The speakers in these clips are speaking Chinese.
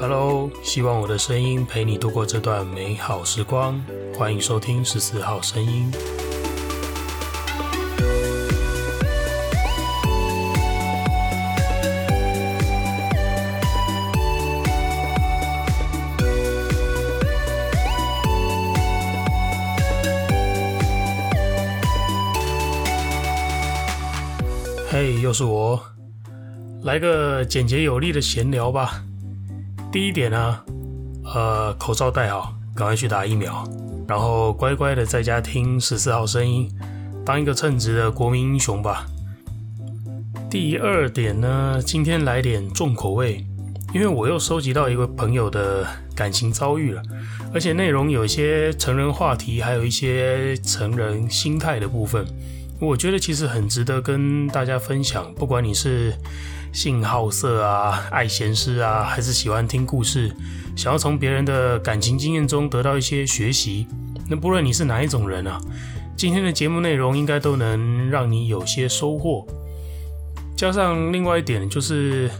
Hello，希望我的声音陪你度过这段美好时光。欢迎收听十四号声音。嘿又是我，来个简洁有力的闲聊吧。第一点呢，呃，口罩戴好，赶快去打疫苗，然后乖乖的在家听十四号声音，当一个称职的国民英雄吧。第二点呢，今天来点重口味，因为我又收集到一位朋友的感情遭遇了，而且内容有一些成人话题，还有一些成人心态的部分，我觉得其实很值得跟大家分享，不管你是。性好色啊，爱闲事啊，还是喜欢听故事，想要从别人的感情经验中得到一些学习。那不论你是哪一种人啊，今天的节目内容应该都能让你有些收获。加上另外一点，就是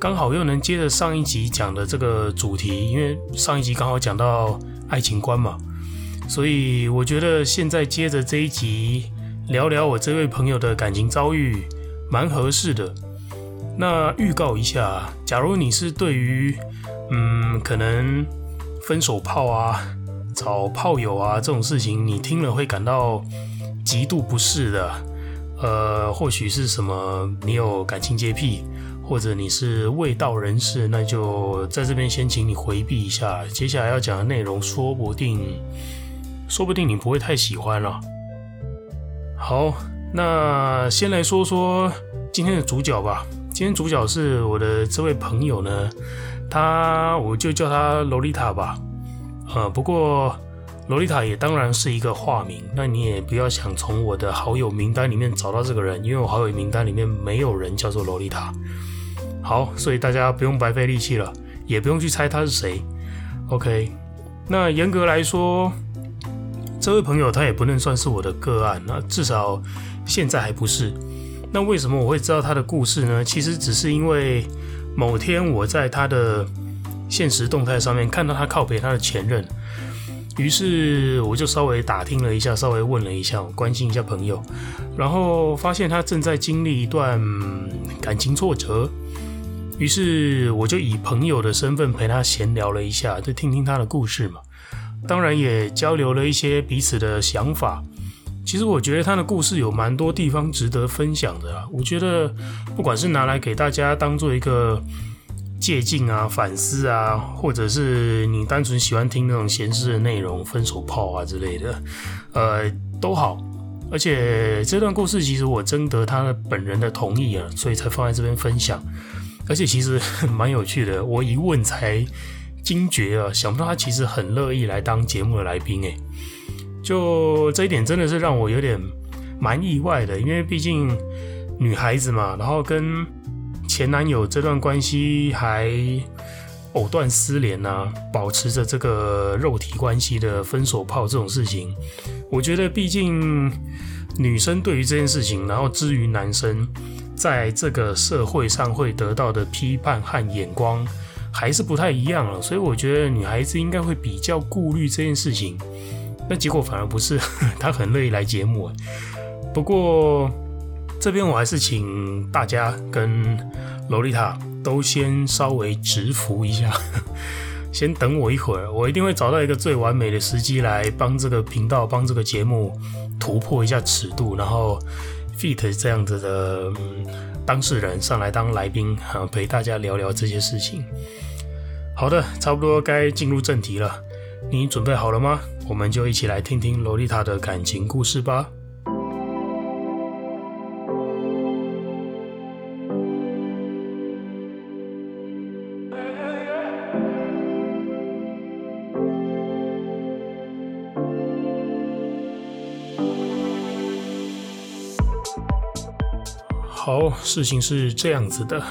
刚好又能接着上一集讲的这个主题，因为上一集刚好讲到爱情观嘛，所以我觉得现在接着这一集聊聊我这位朋友的感情遭遇，蛮合适的。那预告一下，假如你是对于嗯，可能分手炮啊、找炮友啊这种事情，你听了会感到极度不适的，呃，或许是什么你有感情洁癖，或者你是卫道人士，那就在这边先请你回避一下。接下来要讲的内容，说不定，说不定你不会太喜欢了。好，那先来说说今天的主角吧。今天主角是我的这位朋友呢，他我就叫他萝莉塔吧，呃，不过萝莉塔也当然是一个化名，那你也不要想从我的好友名单里面找到这个人，因为我好友名单里面没有人叫做萝莉塔。好，所以大家不用白费力气了，也不用去猜他是谁。OK，那严格来说，这位朋友他也不能算是我的个案，那至少现在还不是。那为什么我会知道他的故事呢？其实只是因为某天我在他的现实动态上面看到他靠北他的前任，于是我就稍微打听了一下，稍微问了一下，关心一下朋友，然后发现他正在经历一段感情挫折，于是我就以朋友的身份陪他闲聊了一下，就听听他的故事嘛，当然也交流了一些彼此的想法。其实我觉得他的故事有蛮多地方值得分享的啊。我觉得不管是拿来给大家当做一个借鉴啊、反思啊，或者是你单纯喜欢听那种闲适的内容、分手炮啊之类的，呃，都好。而且这段故事其实我征得他本人的同意啊，所以才放在这边分享。而且其实蛮有趣的，我一问才惊觉啊，想不到他其实很乐意来当节目的来宾诶。就这一点真的是让我有点蛮意外的，因为毕竟女孩子嘛，然后跟前男友这段关系还藕断丝连啊，保持着这个肉体关系的分手炮这种事情，我觉得毕竟女生对于这件事情，然后至于男生在这个社会上会得到的批判和眼光还是不太一样了，所以我觉得女孩子应该会比较顾虑这件事情。那结果反而不是，他很乐意来节目。不过这边我还是请大家跟萝莉塔都先稍微直服一下，先等我一会儿，我一定会找到一个最完美的时机来帮这个频道、帮这个节目突破一下尺度，然后 feat 这样子的当事人上来当来宾，啊陪大家聊聊这些事情。好的，差不多该进入正题了。你准备好了吗？我们就一起来听听萝莉塔的感情故事吧。好，事情是这样子的，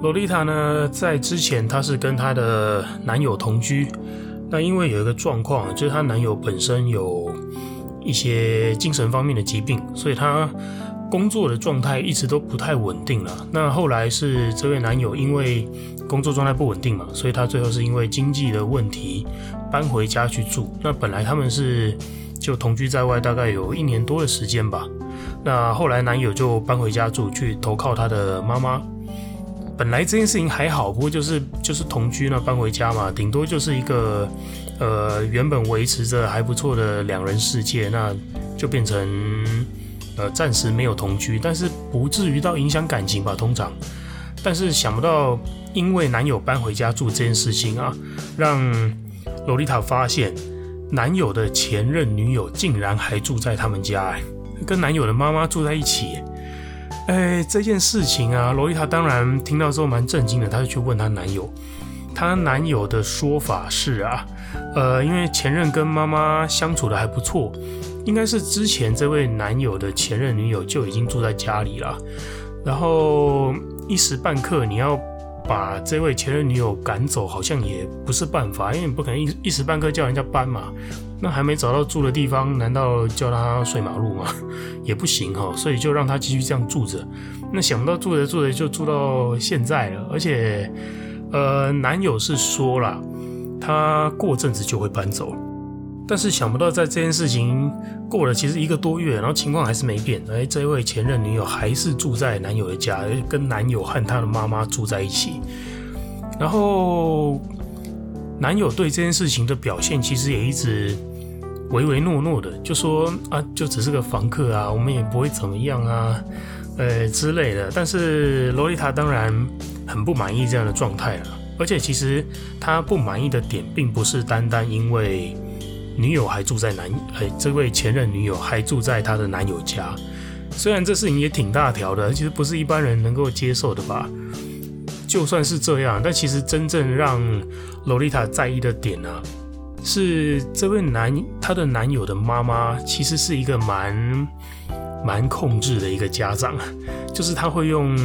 萝莉塔呢，在之前她是跟她的男友同居。那因为有一个状况，就是她男友本身有一些精神方面的疾病，所以她工作的状态一直都不太稳定了。那后来是这位男友因为工作状态不稳定嘛，所以他最后是因为经济的问题搬回家去住。那本来他们是就同居在外，大概有一年多的时间吧。那后来男友就搬回家住，去投靠他的妈妈。本来这件事情还好，不过就是就是同居呢，搬回家嘛，顶多就是一个呃原本维持着还不错的两人世界，那就变成呃暂时没有同居，但是不至于到影响感情吧，通常。但是想不到，因为男友搬回家住这件事情啊，让洛丽塔发现男友的前任女友竟然还住在他们家，跟男友的妈妈住在一起。哎，这件事情啊，罗伊塔当然听到之后蛮震惊的，她就去问她男友。她男友的说法是啊，呃，因为前任跟妈妈相处的还不错，应该是之前这位男友的前任女友就已经住在家里了。然后一时半刻你要把这位前任女友赶走，好像也不是办法，因为你不可能一一时半刻叫人家搬嘛。那还没找到住的地方，难道叫他睡马路吗？也不行哈，所以就让他继续这样住着。那想不到住着住着就住到现在了，而且，呃，男友是说了，他过阵子就会搬走。但是想不到在这件事情过了其实一个多月，然后情况还是没变。哎，这位前任女友还是住在男友的家，跟男友和他的妈妈住在一起。然后，男友对这件事情的表现其实也一直。唯唯诺诺的就说啊，就只是个房客啊，我们也不会怎么样啊，呃之类的。但是洛丽塔当然很不满意这样的状态了，而且其实她不满意的点并不是单单因为女友还住在男，哎，这位前任女友还住在她的男友家，虽然这事情也挺大条的，其实不是一般人能够接受的吧。就算是这样，但其实真正让洛丽塔在意的点呢、是这位男她的男友的妈妈，其实是一个蛮蛮控制的一个家长，就是他会用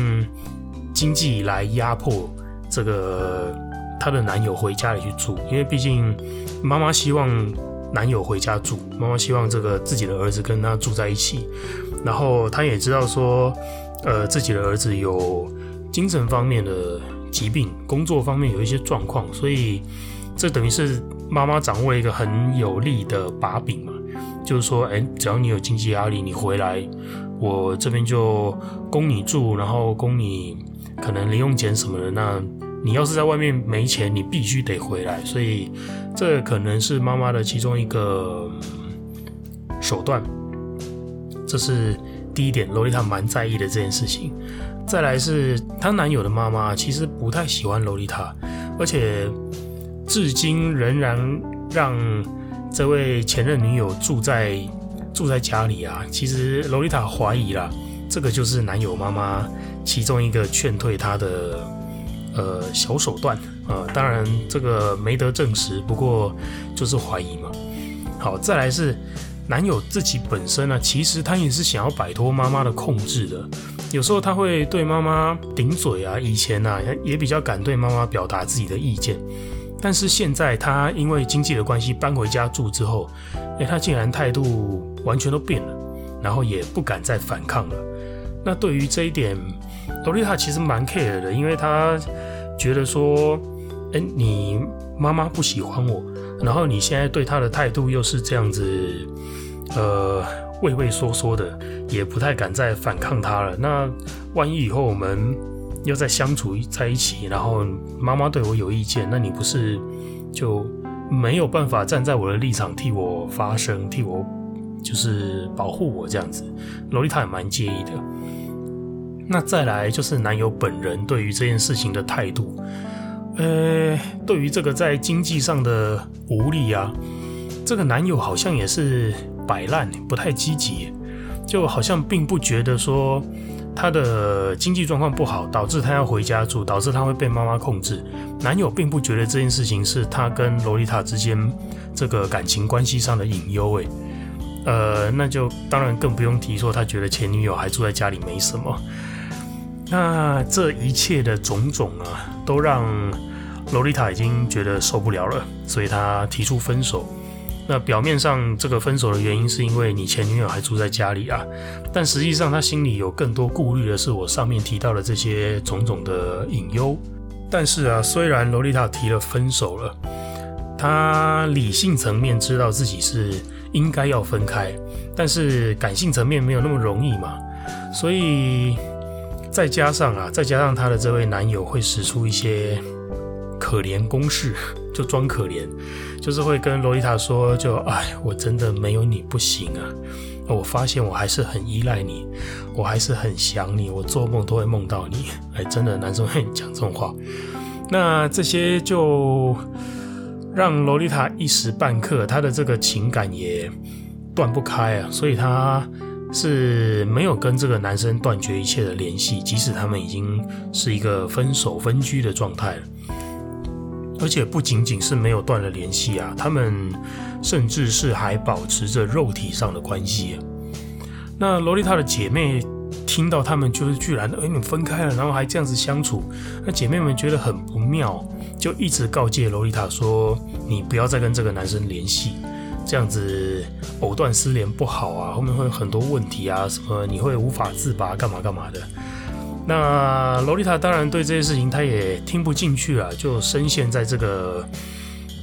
经济来压迫这个她的男友回家里去住，因为毕竟妈妈希望男友回家住，妈妈希望这个自己的儿子跟他住在一起，然后他也知道说，呃，自己的儿子有精神方面的疾病，工作方面有一些状况，所以这等于是。妈妈掌握了一个很有利的把柄嘛，就是说，哎，只要你有经济压力，你回来，我这边就供你住，然后供你可能零用钱什么的。那你要是在外面没钱，你必须得回来。所以，这可能是妈妈的其中一个手段。这是第一点，萝莉塔蛮在意的这件事情。再来是她男友的妈妈，其实不太喜欢萝莉塔，而且。至今仍然让这位前任女友住在住在家里啊！其实萝莉塔怀疑啦，这个就是男友妈妈其中一个劝退她的呃小手段啊、呃。当然这个没得证实，不过就是怀疑嘛。好，再来是男友自己本身呢、其实他也是想要摆脱妈妈的控制的。有时候他会对妈妈顶嘴啊，以前呢、也比较敢对妈妈表达自己的意见。但是现在他因为经济的关系搬回家住之后，哎，他竟然态度完全都变了，然后也不敢再反抗了。那对于这一点，萝莉塔其实蛮 care 的，因为她觉得说，哎，你妈妈不喜欢我，然后你现在对她的态度又是这样子，呃，畏畏缩缩的，也不太敢再反抗她了。那万一以后我们又在相处在一起，然后妈妈对我有意见，那你不是就没有办法站在我的立场替我发声，替我就是保护我这样子？萝莉塔也蛮介意的。那再来就是男友本人对于这件事情的态度，呃，对于这个在经济上的无力啊，这个男友好像也是摆烂，不太积极，就好像并不觉得说。他的经济状况不好，导致他要回家住，导致他会被妈妈控制。男友并不觉得这件事情是他跟萝莉塔之间这个感情关系上的隐忧，诶，呃，那就当然更不用提说他觉得前女友还住在家里没什么。那这一切的种种啊，都让萝莉塔已经觉得受不了了，所以她提出分手。那表面上这个分手的原因是因为你前女友还住在家里啊，但实际上她心里有更多顾虑的是我上面提到的这些种种的隐忧。但是啊，虽然萝莉塔提了分手了，她理性层面知道自己是应该要分开，但是感性层面没有那么容易嘛，所以再加上啊，再加上她的这位男友会使出一些可怜攻势，就装可怜。就是会跟萝莉塔说，就哎，我真的没有你不行啊！我发现我还是很依赖你，我还是很想你，我做梦都会梦到你。哎，真的，男生会讲这种话。那这些就让萝莉塔一时半刻，她的这个情感也断不开啊，所以她是没有跟这个男生断绝一切的联系，即使他们已经是一个分手分居的状态了。而且不仅仅是没有断了联系啊，他们甚至是还保持着肉体上的关系啊。那萝莉塔的姐妹听到他们就是居然哎，你们分开了，然后还这样子相处，那姐妹们觉得很不妙，就一直告诫萝莉塔说：“你不要再跟这个男生联系，这样子藕断丝连不好啊，后面会有很多问题啊，什么你会无法自拔，干嘛干嘛的。”那萝莉塔当然对这些事情她也听不进去啊，就深陷在这个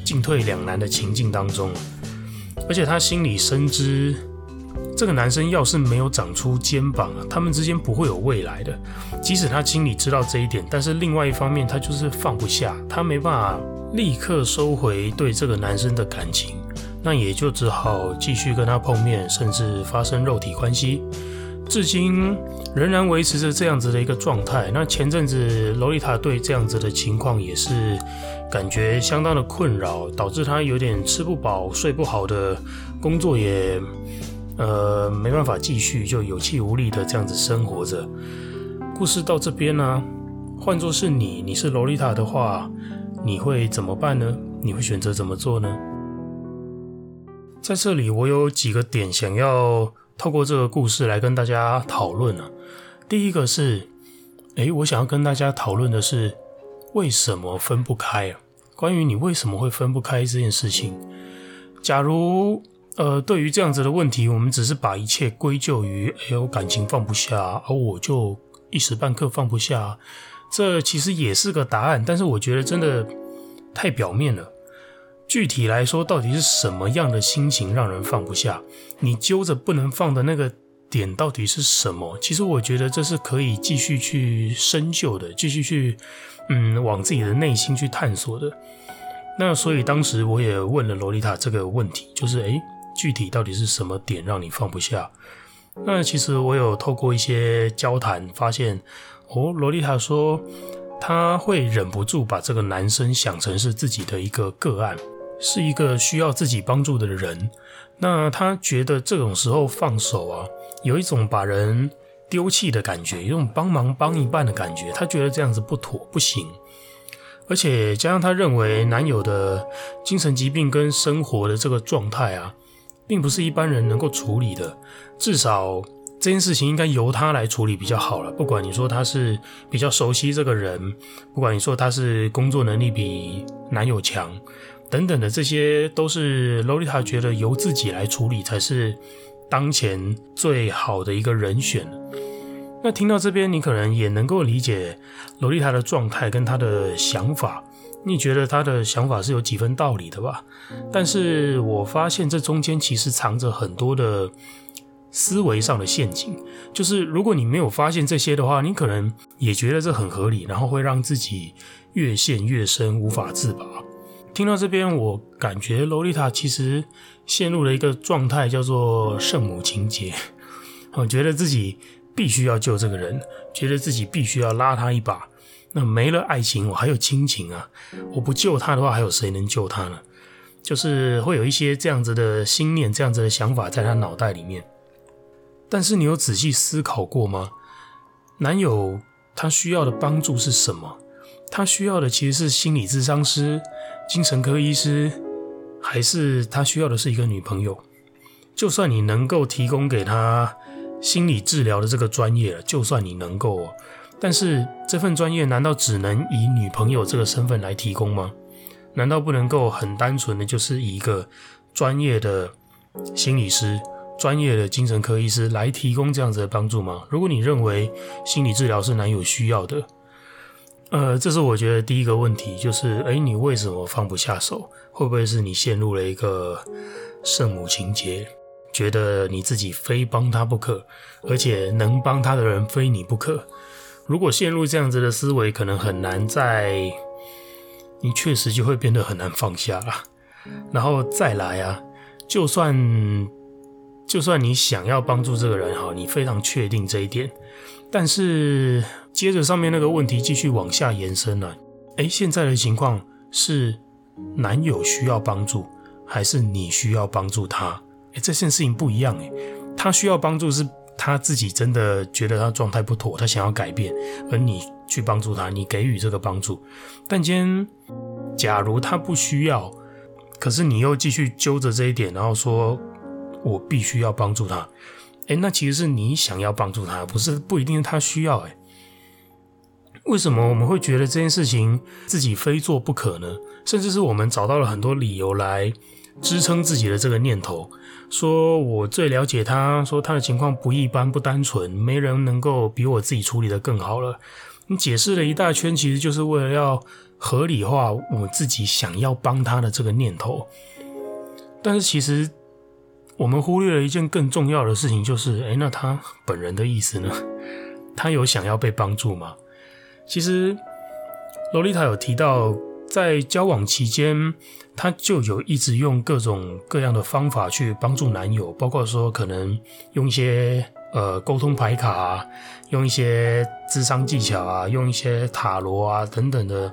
进退两难的情境当中，而且她心里深知，这个男生要是没有长出肩膀，他们之间不会有未来的。即使她心里知道这一点，但是另外一方面，她就是放不下，她没办法立刻收回对这个男生的感情，那也就只好继续跟他碰面，甚至发生肉体关系。至今仍然维持着这样子的一个状态。那前阵子，萝莉塔对这样子的情况也是感觉相当的困扰，导致她有点吃不饱、睡不好的工作也呃没办法继续，就有气无力的这样子生活着。故事到这边呢、换作是你，你是萝莉塔的话，你会怎么办呢？你会选择怎么做呢？在这里，我有几个点想要。透过这个故事来跟大家讨论啊，第一个是，诶，我想要跟大家讨论的是，为什么分不开啊？关于你为什么会分不开这件事情，假如呃，对于这样子的问题，我们只是把一切归咎于，哎呦，感情放不下，而我就一时半刻放不下，这其实也是个答案，但是我觉得真的太表面了。具体来说，到底是什么样的心情让人放不下？你揪着不能放的那个点到底是什么？其实我觉得这是可以继续去深究的，继续去嗯往自己的内心去探索的。那所以当时我也问了洛丽塔这个问题，就是诶，具体到底是什么点让你放不下？那其实我有透过一些交谈发现，哦，萝莉塔说她会忍不住把这个男生想成是自己的一个个案。是一个需要自己帮助的人，那他觉得这种时候放手啊，有一种把人丢弃的感觉，有一种帮忙帮一半的感觉，他觉得这样子不妥不行，而且加上他认为男友的精神疾病跟生活的这个状态啊，并不是一般人能够处理的，至少这件事情应该由他来处理比较好了。不管你说他是比较熟悉这个人，不管你说他是工作能力比男友强。等等的，这些都是萝莉塔觉得由自己来处理才是当前最好的一个人选。那听到这边，你可能也能够理解萝莉塔的状态跟她的想法，你觉得她的想法是有几分道理的吧？但是我发现这中间其实藏着很多的思维上的陷阱，就是如果你没有发现这些的话，你可能也觉得这很合理，然后会让自己越陷越深，无法自拔。听到这边，我感觉洛丽塔其实陷入了一个状态，叫做圣母情结。我觉得自己必须要救这个人，觉得自己必须要拉他一把。那没了爱情，我还有亲情啊！我不救他的话，还有谁能救他呢？就是会有一些这样子的心念，这样子的想法在他脑袋里面。但是你有仔细思考过吗？男友他需要的帮助是什么？他需要的其实是心理咨商师。精神科医师，还是他需要的是一个女朋友？就算你能够提供给他心理治疗的这个专业，就算你能够，但是这份专业难道只能以女朋友这个身份来提供吗？难道不能够很单纯的就是以一个专业的心理师、专业的精神科医师来提供这样子的帮助吗？如果你认为心理治疗是男友需要的，呃，这是我觉得第一个问题，就是，诶，你为什么放不下手？会不会是你陷入了一个圣母情节？觉得你自己非帮他不可，而且能帮他的人非你不可。如果陷入这样子的思维，可能很难再，你确实就会变得很难放下了。然后再来啊，就算就算你想要帮助这个人哈，你非常确定这一点，但是接着上面那个问题继续往下延伸了。诶，现在的情况是男友需要帮助，还是你需要帮助他？这件事情不一样诶，他需要帮助是他自己真的觉得他状态不妥，他想要改变，而你去帮助他，你给予这个帮助。但今天，假如他不需要，可是你又继续揪着这一点，然后说我必须要帮助他，诶，那其实是你想要帮助他，不是不一定是他需要诶。为什么我们会觉得这件事情自己非做不可呢？甚至是我们找到了很多理由来支撑自己的这个念头。说我最了解他，说他的情况不一般、不单纯，没人能够比我自己处理得更好了。你解释了一大圈，其实就是为了要合理化我自己想要帮他的这个念头。但是其实我们忽略了一件更重要的事情，就是，诶，那他本人的意思呢？他有想要被帮助吗？其实萝莉塔有提到。在交往期间，她就有一直用各种各样的方法去帮助男友，包括说可能用一些呃沟通牌卡啊，用一些智商技巧啊，用一些塔罗啊等等的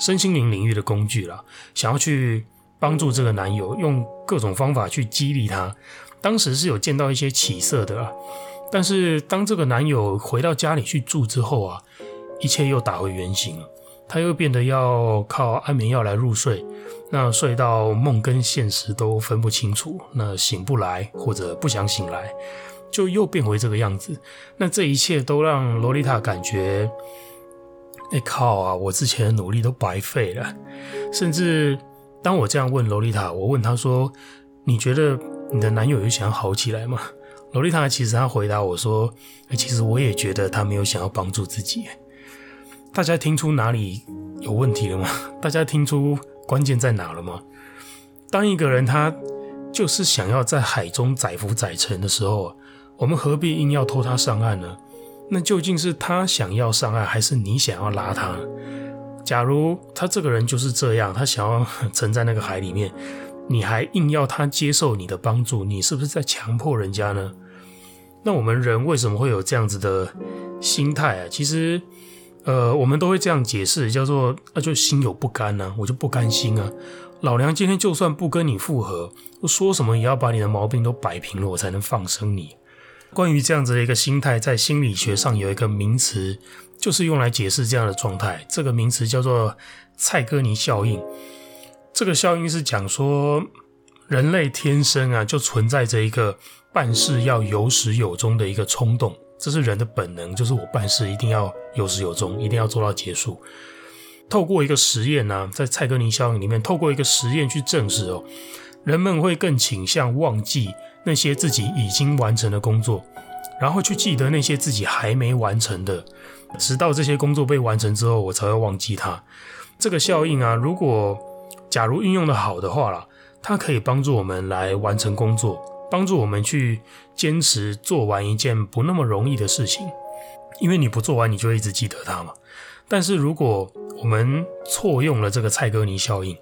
身心灵领域的工具啦，想要去帮助这个男友，用各种方法去激励他。当时是有见到一些起色的啊，但是当这个男友回到家里去住之后啊，一切又打回原形了。他又变得要靠安眠药来入睡，那睡到梦跟现实都分不清楚，那醒不来或者不想醒来，就又变回这个样子。那这一切都让洛丽塔感觉，哎、靠啊！我之前的努力都白费了。甚至当我这样问洛丽塔，我问她说：“你觉得你的男友有想要好起来吗？”洛丽塔其实她回答我说：“、其实我也觉得他没有想要帮助自己。”大家听出哪里有问题了吗？大家听出关键在哪了吗？当一个人他就是想要在海中载浮载沉的时候，我们何必硬要拖他上岸呢？那究竟是他想要上岸，还是你想要拉他？假如他这个人就是这样，他想要沉在那个海里面，你还硬要他接受你的帮助，你是不是在强迫人家呢？那我们人为什么会有这样子的心态啊？其实。呃，我们都会这样解释，叫做那、就心有不甘呢、我就不甘心啊。老娘今天就算不跟你复合，我说什么也要把你的毛病都摆平了，我才能放生你。关于这样子的一个心态，在心理学上有一个名词，就是用来解释这样的状态。这个名词叫做蔡格尼效应。这个效应是讲说，人类天生啊就存在着一个办事要有始有终的一个冲动。这是人的本能，就是我办事一定要有始有终，一定要做到结束。透过一个实验呢、在蔡格尼效应里面，透过一个实验去证实哦，人们会更倾向忘记那些自己已经完成的工作，然后去记得那些自己还没完成的，直到这些工作被完成之后，我才会忘记它。这个效应啊，如果假如运用的好的话啦，它可以帮助我们来完成工作。帮助我们去坚持做完一件不那么容易的事情，因为你不做完，你就一直记得它嘛。但是如果我们错用了这个蔡格尼效应，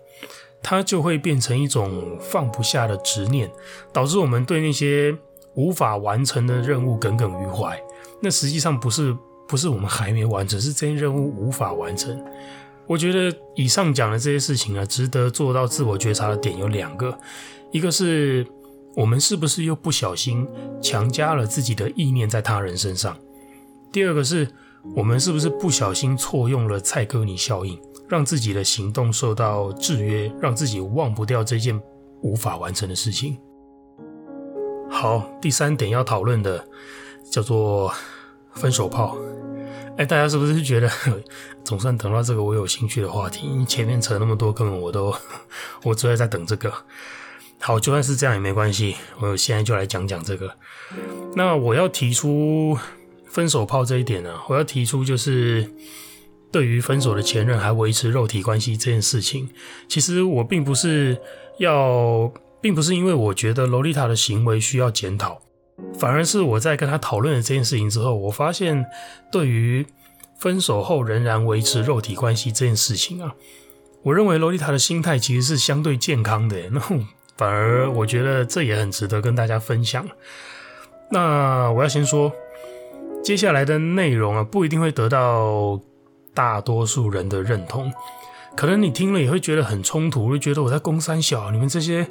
它就会变成一种放不下的执念，导致我们对那些无法完成的任务耿耿于怀。那实际上不是不是我们还没完成，是这件任务无法完成。我觉得以上讲的这些事情啊，值得做到自我觉察的点有两个，一个是。我们是不是又不小心强加了自己的意念在他人身上？第二个是，我们是不是不小心错用了蔡格尼效应，让自己的行动受到制约，让自己忘不掉这件无法完成的事情？好，第三点要讨论的叫做分手炮。哎，大家是不是觉得总算等到这个我有兴趣的话题？前面扯那么多，根本我都 我只会在等这个。好，就算是这样也没关系。我现在就来讲讲这个。那我要提出分手炮这一点呢、我要提出就是对于分手的前任还维持肉体关系这件事情，其实我并不是要，并不是因为我觉得萝莉塔的行为需要检讨，反而是我在跟他讨论了这件事情之后，我发现对于分手后仍然维持肉体关系这件事情啊，我认为萝莉塔的心态其实是相对健康的。那反而我觉得这也很值得跟大家分享。那我要先说，接下来的内容啊，不一定会得到大多数人的认同，可能你听了也会觉得很冲突，会觉得我在攻三小，你们这些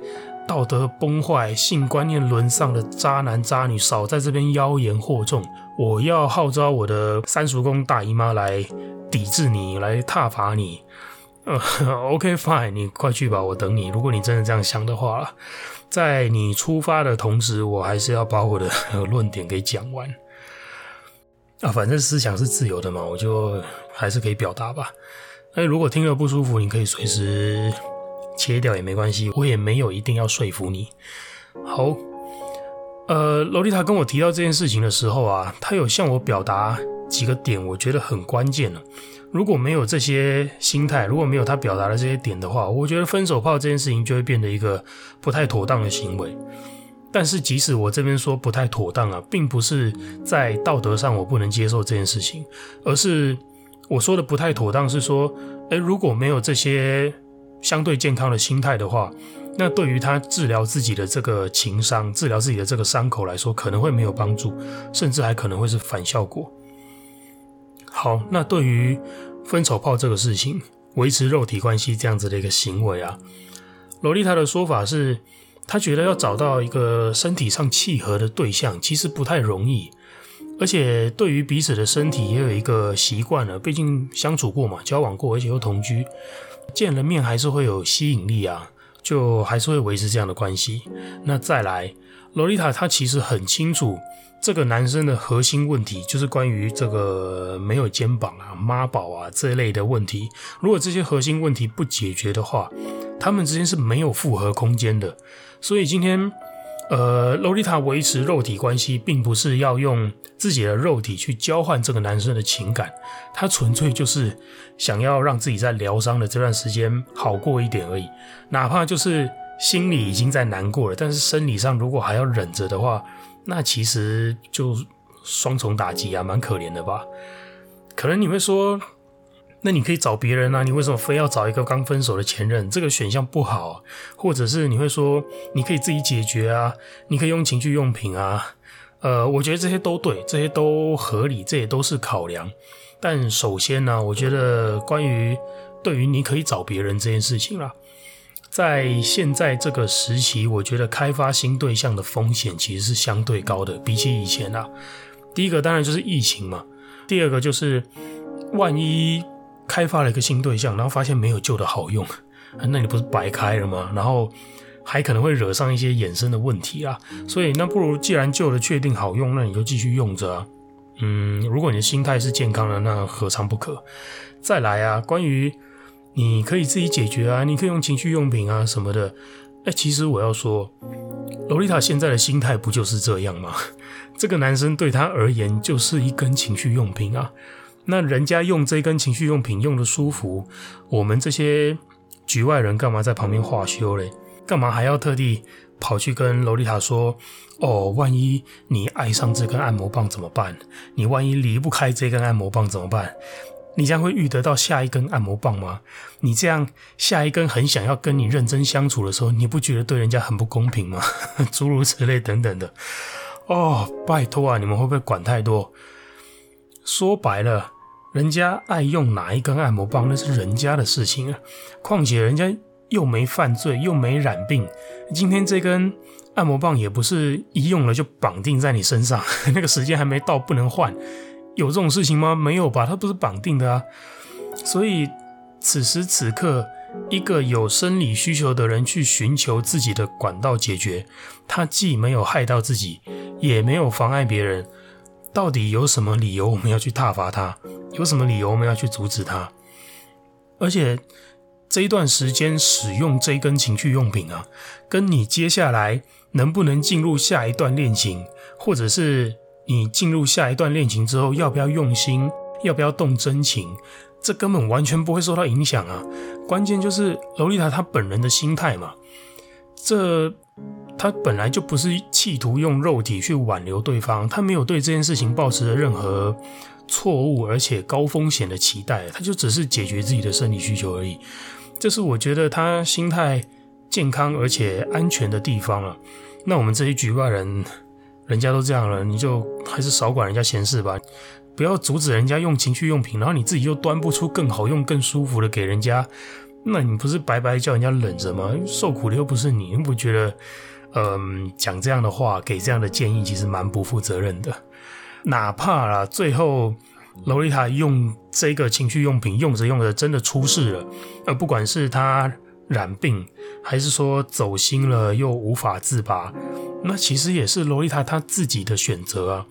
道德崩坏、性观念沦丧的渣男渣女，少在这边妖言惑众。我要号召我的三叔公大姨妈来抵制你，来挞伐你。呃，OK fine，你快去吧，我等你。如果你真的这样想的话，在你出发的同时，我还是要把我的 论点给讲完。啊，反正思想是自由的嘛，我就还是可以表达吧。那如果听了不舒服，你可以随时切掉也没关系，我也没有一定要说服你。好。呃，萝莉塔跟我提到这件事情的时候啊，她有向我表达几个点，我觉得很关键了。如果没有这些心态，如果没有他表达的这些点的话，我觉得分手炮这件事情就会变得一个不太妥当的行为。但是，即使我这边说不太妥当啊，并不是在道德上我不能接受这件事情，而是我说的不太妥当是说，诶，如果没有这些相对健康的心态的话。那对于他治疗自己的这个情伤，治疗自己的这个伤口来说，可能会没有帮助，甚至还可能会是反效果。好，那对于分手炮这个事情，维持肉体关系这样子的一个行为啊，萝莉塔的说法是，他觉得要找到一个身体上契合的对象，其实不太容易，而且对于彼此的身体也有一个习惯了，毕竟相处过嘛，交往过，而且又同居，见了面还是会有吸引力啊。就还是会维持这样的关系。那再来，萝莉塔她其实很清楚这个男生的核心问题，就是关于这个没有肩膀啊、妈宝啊这一类的问题。如果这些核心问题不解决的话，他们之间是没有复合空间的。所以今天。呃，洛丽塔维持肉体关系，并不是要用自己的肉体去交换这个男生的情感，她纯粹就是想要让自己在疗伤的这段时间好过一点而已。哪怕就是心里已经在难过了，但是生理上如果还要忍着的话，那其实就双重打击啊，蛮可怜的吧？可能你会说。那你可以找别人啊，你为什么非要找一个刚分手的前任？这个选项不好。或者是你会说，你可以自己解决啊，你可以用情趣用品啊。呃，我觉得这些都对，这些都合理，这也都是考量。但首先呢，我觉得关于对于你可以找别人这件事情啦，在现在这个时期，我觉得开发新对象的风险其实是相对高的，比起以前啊。第一个当然就是疫情嘛，第二个就是万一。开发了一个新对象，然后发现没有旧的好用，那你不是白开了吗？然后还可能会惹上一些衍生的问题啊。所以那不如既然旧的确定好用，那你就继续用着啊。嗯，如果你的心态是健康的，那何尝不可？再来啊，关于你可以自己解决啊，你可以用情趣用品啊什么的。哎，其实我要说，萝莉塔现在的心态不就是这样吗？这个男生对她而言就是一根情趣用品啊。那人家用这根情趣用品用得舒服，我们这些局外人干嘛在旁边画休嘞？干嘛还要特地跑去跟萝莉塔说？哦，万一你爱上这根按摩棒怎么办？你万一离不开这根按摩棒怎么办？你将会遇得到下一根按摩棒吗？你这样下一根很想要跟你认真相处的时候，你不觉得对人家很不公平吗？诸如此类等等的。哦，拜托啊，你们会不会管太多？说白了。人家爱用哪一根按摩棒，那是人家的事情啊。况且人家又没犯罪，又没染病。今天这根按摩棒也不是一用了就绑定在你身上，那个时间还没到不能换，有这种事情吗？没有吧，它不是绑定的啊。所以此时此刻，一个有生理需求的人去寻求自己的管道解决，他既没有害到自己，也没有妨碍别人。到底有什么理由我们要去挞伐他？有什么理由我们要去阻止他？而且这一段时间使用这一根情趣用品啊，跟你接下来能不能进入下一段恋情，或者是你进入下一段恋情之后要不要用心，要不要动真情，这根本完全不会受到影响啊。关键就是萝莉塔她本人的心态嘛，这。她本来就不是企图用肉体去挽留对方，她没有对这件事情抱持着任何错误而且高风险的期待，她就只是解决自己的生理需求而已。这是我觉得她心态健康而且安全的地方了。那我们这些局外人，人家都这样了，你就还是少管人家闲事吧，不要阻止人家用情趣用品，然后你自己又端不出更好用、更舒服的给人家，那你不是白白叫人家忍着吗？受苦的又不是你，你不觉得？嗯，讲这样的话，给这样的建议，其实蛮不负责任的。哪怕啦，最后萝莉塔用这个情趣用品用着用着真的出事了，而不管是她染病，还是说走心了又无法自拔，那其实也是萝莉塔她自己的选择啊，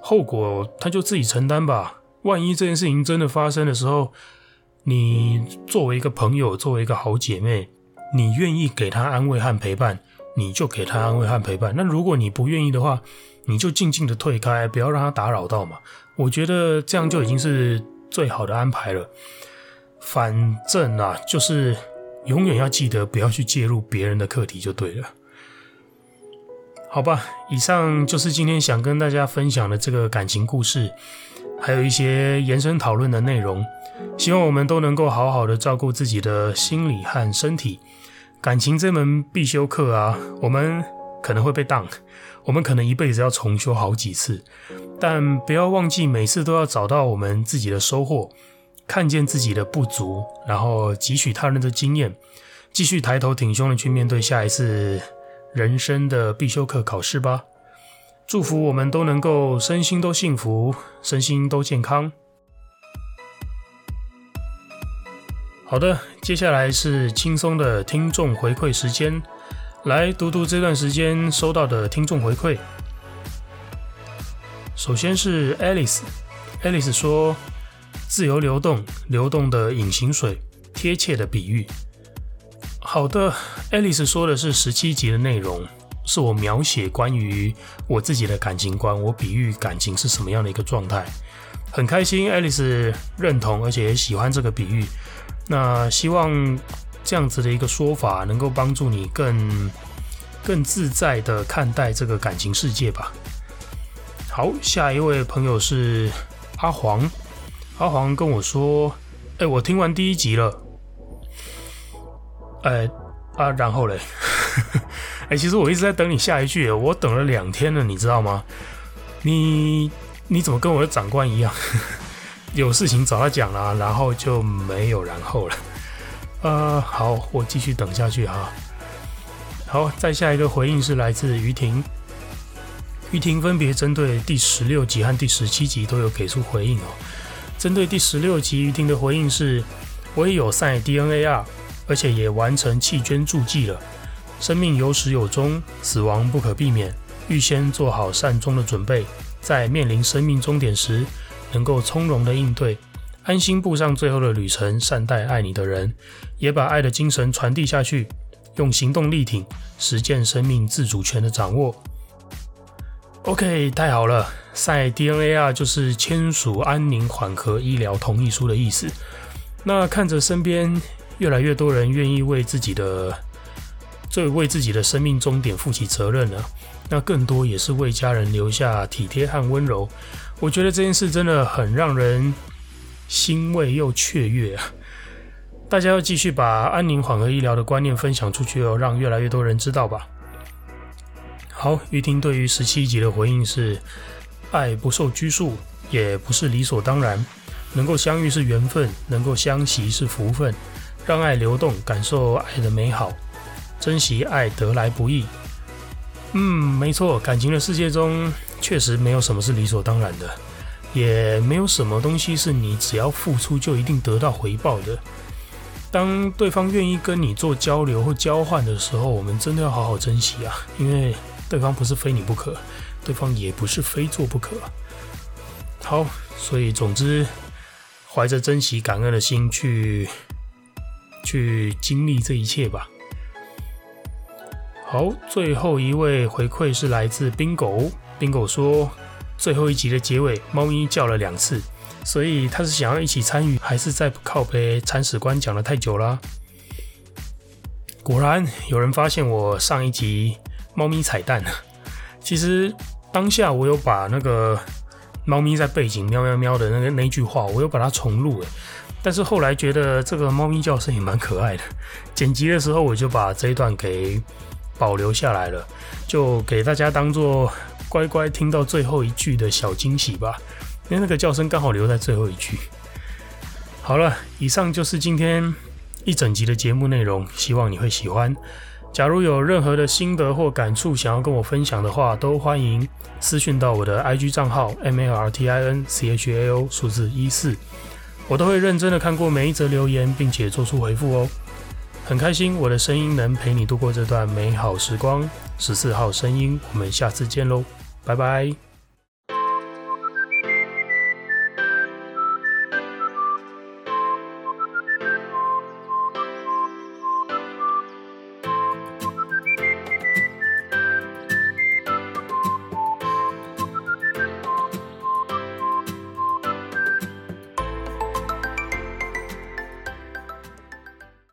后果她就自己承担吧。万一这件事情真的发生的时候，你作为一个朋友，作为一个好姐妹，你愿意给她安慰和陪伴，你就给她安慰和陪伴。那如果你不愿意的话，你就静静的退开，不要让她打扰到嘛。我觉得这样就已经是最好的安排了。反正啊，就是永远要记得不要去介入别人的课题就对了。好吧，以上就是今天想跟大家分享的这个感情故事，还有一些延伸讨论的内容。希望我们都能够好好的照顾自己的心理和身体。感情这门必修课啊，我们可能会被当，我们可能一辈子要重修好几次，但不要忘记每次都要找到我们自己的收获，看见自己的不足，然后汲取他人的经验，继续抬头挺胸的去面对下一次人生的必修课考试吧。祝福我们都能够身心都幸福，身心都健康。好的，接下来是轻松的听众回馈时间，来读读这段时间收到的听众回馈。首先是 Alice，Alice 说：“自由流动，流动的隐形水，贴切的比喻。”好的，Alice 说的是十七集的内容，是我描写关于我自己的感情观，我比喻感情是什么样的一个状态。很开心，Alice 认同而且喜欢这个比喻。那希望这样子的一个说法能够帮助你更更自在的看待这个感情世界吧。好，下一位朋友是阿黄，阿黄跟我说：“哎、我听完第一集了。欸”哎啊，然后嘞，哎、欸，其实我一直在等你下一句，我等了两天了，你知道吗？你你怎么跟我的长官一样？有事情找他讲了，然后就没有然后了。呃，好，我继续等下去哈。好，再下一个回应是来自于婷，于婷分别针对第十六集和第十七集都有给出回应哦。针对第十六集，于婷的回应是：我也有赛 DNAR，而且也完成弃捐注记了。生命有始有终，死亡不可避免，预先做好善终的准备，在面临生命终点时。能够从容的应对，安心步上最后的旅程，善待爱你的人，也把爱的精神传递下去，用行动力挺，实践生命自主权的掌握。OK，太好了，赛 DNAR 就是签署安宁缓和医疗同意书的意思。那看着身边越来越多人愿意为自己的，这为自己的生命终点负起责任了，那更多也是为家人留下体贴和温柔。我觉得这件事真的很让人欣慰又雀跃啊！大家要继续把安宁缓和医疗的观念分享出去哦，让越来越多人知道吧。好，玉婷对于十七集的回应是：爱不受拘束，也不是理所当然。能够相遇是缘分，能够相惜是福分。让爱流动，感受爱的美好，珍惜爱得来不易。嗯，没错，感情的世界中。确实没有什么是理所当然的，也没有什么东西是你只要付出就一定得到回报的。当对方愿意跟你做交流或交换的时候，我们真的要好好珍惜啊！因为对方不是非你不可，对方也不是非做不可。好，所以总之，怀着珍惜感恩的心去去经历这一切吧。好，最后一位回馈是来自冰狗。冰狗说最后一集的结尾，猫咪叫了两次，所以他是想要一起参与，还是在靠背铲屎官讲了太久啦？果然有人发现我上一集猫咪彩蛋了。其实当下我有把那个猫咪在背景喵喵喵的那个那句话，我有把它重录诶，但是后来觉得这个猫咪叫声也蛮可爱的，剪辑的时候我就把这一段给。保留下来了，就给大家当做乖乖听到最后一句的小惊喜吧。因为那个叫声刚好留在最后一句。好了，以上就是今天一整集的节目内容，希望你会喜欢。假如有任何的心得或感触想要跟我分享的话，都欢迎私讯到我的 IG 账号 M A R T I N C H A O 数字一四，我都会认真的看过每一则留言，并且做出回复哦。很开心，我的声音能陪你度过这段美好时光。十四号声音，我们下次见喽，拜拜。